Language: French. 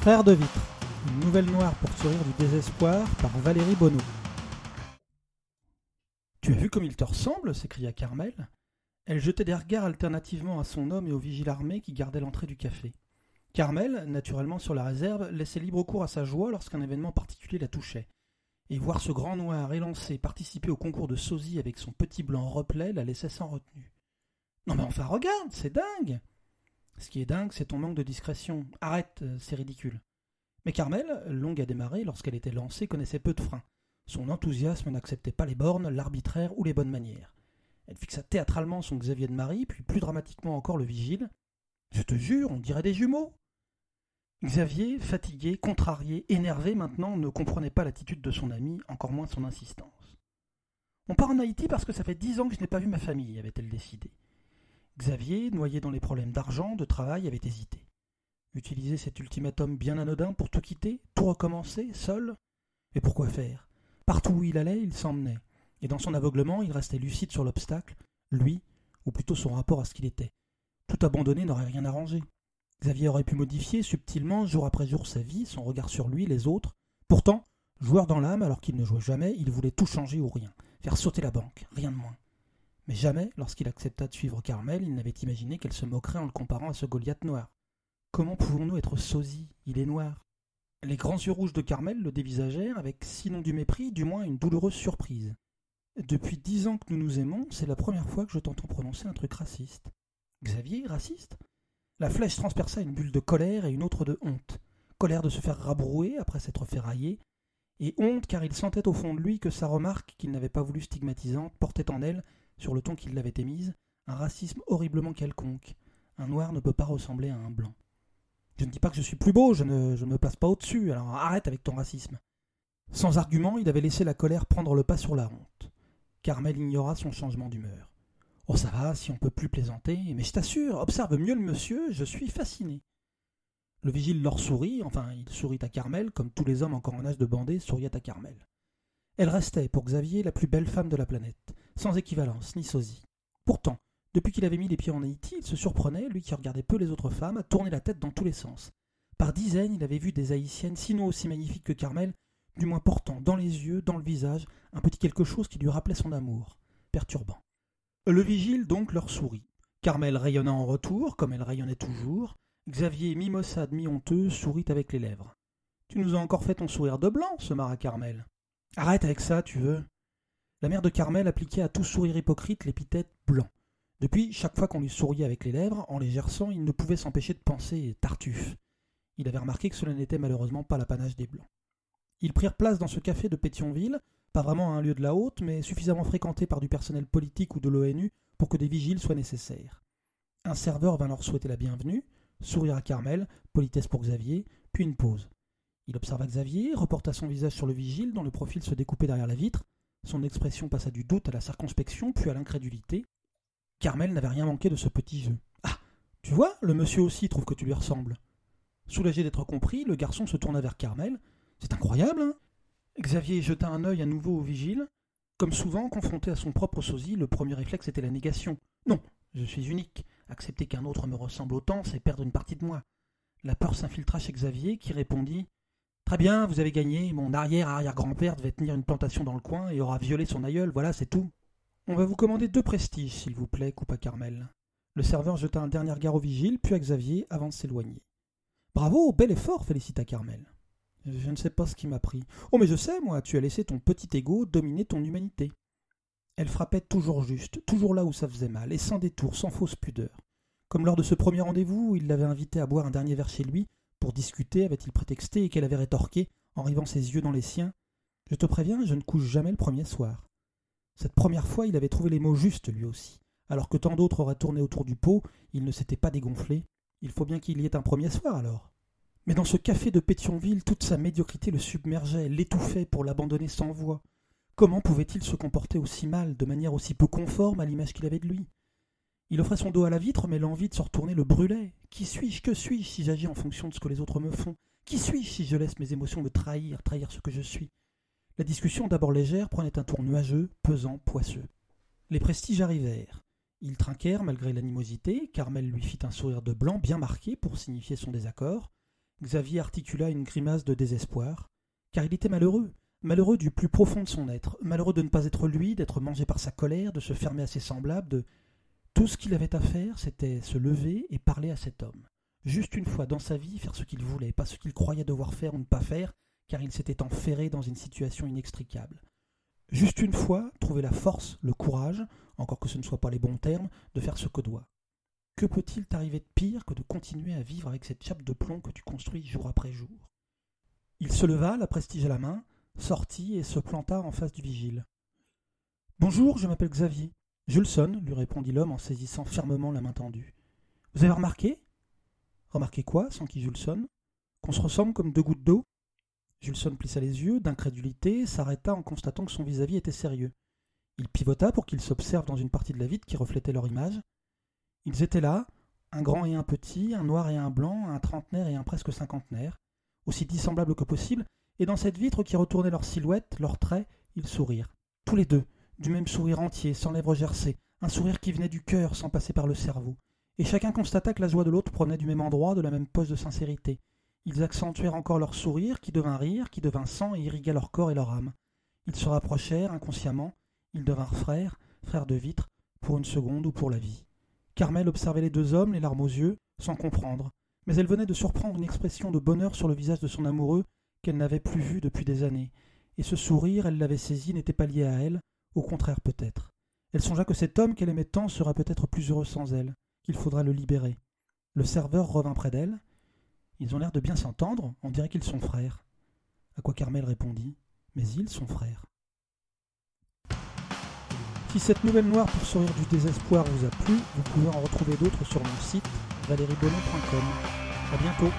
Frère de vitre, une nouvelle noire pour sourire du désespoir par Valérie Bonneau. Tu as vu comme il te ressemble s'écria Carmel. Elle jetait des regards alternativement à son homme et au vigile armé qui gardait l'entrée du café. Carmel, naturellement sur la réserve, laissait libre cours à sa joie lorsqu'un événement particulier la touchait. Et voir ce grand noir élancé participer au concours de sosie avec son petit blanc replet la laissait sans retenue. Non mais enfin regarde, c'est dingue Ce qui est dingue, c'est ton manque de discrétion. Arrête, euh, c'est ridicule. Mais Carmel, longue à démarrer lorsqu'elle était lancée, connaissait peu de freins. Son enthousiasme n'acceptait pas les bornes, l'arbitraire ou les bonnes manières. Elle fixa théâtralement son Xavier de Marie, puis plus dramatiquement encore le vigile. Je te jure, on dirait des jumeaux. Xavier, fatigué, contrarié, énervé maintenant, ne comprenait pas l'attitude de son ami, encore moins son insistance. On part en Haïti parce que ça fait dix ans que je n'ai pas vu ma famille, avait-elle décidé. Xavier, noyé dans les problèmes d'argent, de travail, avait hésité. Utiliser cet ultimatum bien anodin pour tout quitter, tout recommencer, seul? Et pourquoi faire? Partout où il allait, il s'emmenait. Et dans son aveuglement, il restait lucide sur l'obstacle, lui, ou plutôt son rapport à ce qu'il était. Tout abandonner n'aurait rien arrangé. Xavier aurait pu modifier subtilement, jour après jour, sa vie, son regard sur lui, les autres. Pourtant, joueur dans l'âme, alors qu'il ne jouait jamais, il voulait tout changer ou rien, faire sauter la banque, rien de moins. Mais jamais, lorsqu'il accepta de suivre Carmel, il n'avait imaginé qu'elle se moquerait en le comparant à ce Goliath noir. Comment pouvons-nous être sosis Il est noir. Les grands yeux rouges de Carmel le dévisagèrent avec, sinon du mépris, du moins une douloureuse surprise. Depuis dix ans que nous nous aimons, c'est la première fois que je t'entends prononcer un truc raciste. Xavier, raciste? La flèche transperça une bulle de colère et une autre de honte. Colère de se faire rabrouer après s'être fait railler, et honte car il sentait au fond de lui que sa remarque, qu'il n'avait pas voulu stigmatisante, portait en elle, sur le ton qui l'avait émise, un racisme horriblement quelconque. Un noir ne peut pas ressembler à un blanc. Je ne dis pas que je suis plus beau, je ne, je ne me place pas au-dessus, alors arrête avec ton racisme. Sans argument, il avait laissé la colère prendre le pas sur la honte. Carmel ignora son changement d'humeur. Oh, ça va, si on peut plus plaisanter, mais je t'assure, observe mieux le monsieur, je suis fasciné. Le vigile leur sourit, enfin, il sourit à Carmel, comme tous les hommes encore en âge de bander souriaient à Carmel. Elle restait, pour Xavier, la plus belle femme de la planète, sans équivalence ni sosie. Pourtant, depuis qu'il avait mis les pieds en Haïti, il se surprenait, lui qui regardait peu les autres femmes, à tourner la tête dans tous les sens. Par dizaines, il avait vu des Haïtiennes sinon aussi magnifiques que Carmel, du moins portant dans les yeux, dans le visage, un petit quelque chose qui lui rappelait son amour, perturbant. Le vigile donc leur sourit. Carmel rayonna en retour, comme elle rayonnait toujours. Xavier, mi-maussade, mi-honteux, sourit avec les lèvres. Tu nous as encore fait ton sourire de blanc, se marra Carmel. Arrête avec ça, tu veux. La mère de Carmel appliquait à tout sourire hypocrite l'épithète blanc. Depuis, chaque fois qu'on lui souriait avec les lèvres, en les gerçant, il ne pouvait s'empêcher de penser Tartuffe. Il avait remarqué que cela n'était malheureusement pas l'apanage des Blancs. Ils prirent place dans ce café de Pétionville, pas vraiment un lieu de la haute, mais suffisamment fréquenté par du personnel politique ou de l'ONU pour que des vigiles soient nécessaires. Un serveur vint leur souhaiter la bienvenue, sourire à Carmel, politesse pour Xavier, puis une pause. Il observa Xavier, reporta son visage sur le vigile dont le profil se découpait derrière la vitre. Son expression passa du doute à la circonspection, puis à l'incrédulité. Carmel n'avait rien manqué de ce petit jeu. Ah Tu vois, le monsieur aussi trouve que tu lui ressembles. Soulagé d'être compris, le garçon se tourna vers Carmel. C'est incroyable, hein? Xavier jeta un œil à nouveau au vigile. Comme souvent, confronté à son propre sosie, le premier réflexe était la négation. Non, je suis unique. Accepter qu'un autre me ressemble autant, c'est perdre une partie de moi. La peur s'infiltra chez Xavier, qui répondit Très bien, vous avez gagné. Mon arrière-arrière-grand-père devait tenir une plantation dans le coin et aura violé son aïeul, voilà, c'est tout. On va vous commander deux prestiges, s'il vous plaît, coupa Carmel. Le serveur jeta un dernier regard au vigile, puis à Xavier, avant de s'éloigner. Bravo, bel effort, félicita Carmel. Je ne sais pas ce qui m'a pris. Oh, mais je sais, moi, tu as laissé ton petit ego dominer ton humanité. Elle frappait toujours juste, toujours là où ça faisait mal, et sans détour, sans fausse pudeur. Comme lors de ce premier rendez-vous il l'avait invité à boire un dernier verre chez lui, pour discuter, avait-il prétexté, et qu'elle avait rétorqué, en rivant ses yeux dans les siens. Je te préviens, je ne couche jamais le premier soir. Cette première fois, il avait trouvé les mots justes, lui aussi. Alors que tant d'autres auraient tourné autour du pot, il ne s'était pas dégonflé. Il faut bien qu'il y ait un premier soir, alors. Mais dans ce café de Pétionville, toute sa médiocrité le submergeait, l'étouffait pour l'abandonner sans voix. Comment pouvait-il se comporter aussi mal, de manière aussi peu conforme à l'image qu'il avait de lui? Il offrait son dos à la vitre, mais l'envie de se retourner le brûlait. Qui suis-je Que suis-je si j'agis en fonction de ce que les autres me font? Qui suis-je si je laisse mes émotions me trahir, trahir ce que je suis? La discussion, d'abord légère, prenait un tour nuageux, pesant, poisseux. Les prestiges arrivèrent. Ils trinquèrent malgré l'animosité, Carmel lui fit un sourire de blanc bien marqué pour signifier son désaccord. Xavier articula une grimace de désespoir, car il était malheureux, malheureux du plus profond de son être, malheureux de ne pas être lui, d'être mangé par sa colère, de se fermer à ses semblables, de... Tout ce qu'il avait à faire, c'était se lever et parler à cet homme. Juste une fois dans sa vie, faire ce qu'il voulait, pas ce qu'il croyait devoir faire ou ne pas faire, car il s'était enferré dans une situation inextricable. Juste une fois, trouver la force, le courage, encore que ce ne soit pas les bons termes, de faire ce que doit. Que peut-il t'arriver de pire que de continuer à vivre avec cette chape de plomb que tu construis jour après jour? Il se leva, la prestige à la main, sortit et se planta en face du vigile. Bonjour, je m'appelle Xavier. Sonne, lui répondit l'homme en saisissant fermement la main tendue. Vous avez remarqué? Remarqué quoi sans qui sonne Qu'on se ressemble comme deux gouttes d'eau? Julson plissa les yeux, d'incrédulité, s'arrêta en constatant que son vis-à-vis était sérieux. Il pivota pour qu'ils s'observent dans une partie de la vitre qui reflétait leur image. Ils étaient là, un grand et un petit, un noir et un blanc, un trentenaire et un presque cinquantenaire, aussi dissemblables que possible, et dans cette vitre qui retournait leur silhouette, leurs traits, ils sourirent. Tous les deux, du même sourire entier, sans lèvres gercées, un sourire qui venait du cœur sans passer par le cerveau. Et chacun constata que la joie de l'autre prenait du même endroit, de la même pose de sincérité. Ils accentuèrent encore leur sourire, qui devint rire, qui devint sang et irrigua leur corps et leur âme. Ils se rapprochèrent inconsciemment, ils devinrent frères, frères de vitre, pour une seconde ou pour la vie. Carmel observait les deux hommes, les larmes aux yeux, sans comprendre, mais elle venait de surprendre une expression de bonheur sur le visage de son amoureux qu'elle n'avait plus vu depuis des années, et ce sourire, elle l'avait saisi, n'était pas lié à elle, au contraire peut-être. Elle songea que cet homme qu'elle aimait tant serait peut-être plus heureux sans elle, qu'il faudra le libérer. Le serveur revint près d'elle, ils ont l'air de bien s'entendre, on dirait qu'ils sont frères. À quoi Carmel répondit Mais ils sont frères. Si cette nouvelle noire pour sourire du désespoir vous a plu, vous pouvez en retrouver d'autres sur mon site valeriebonon.com. A bientôt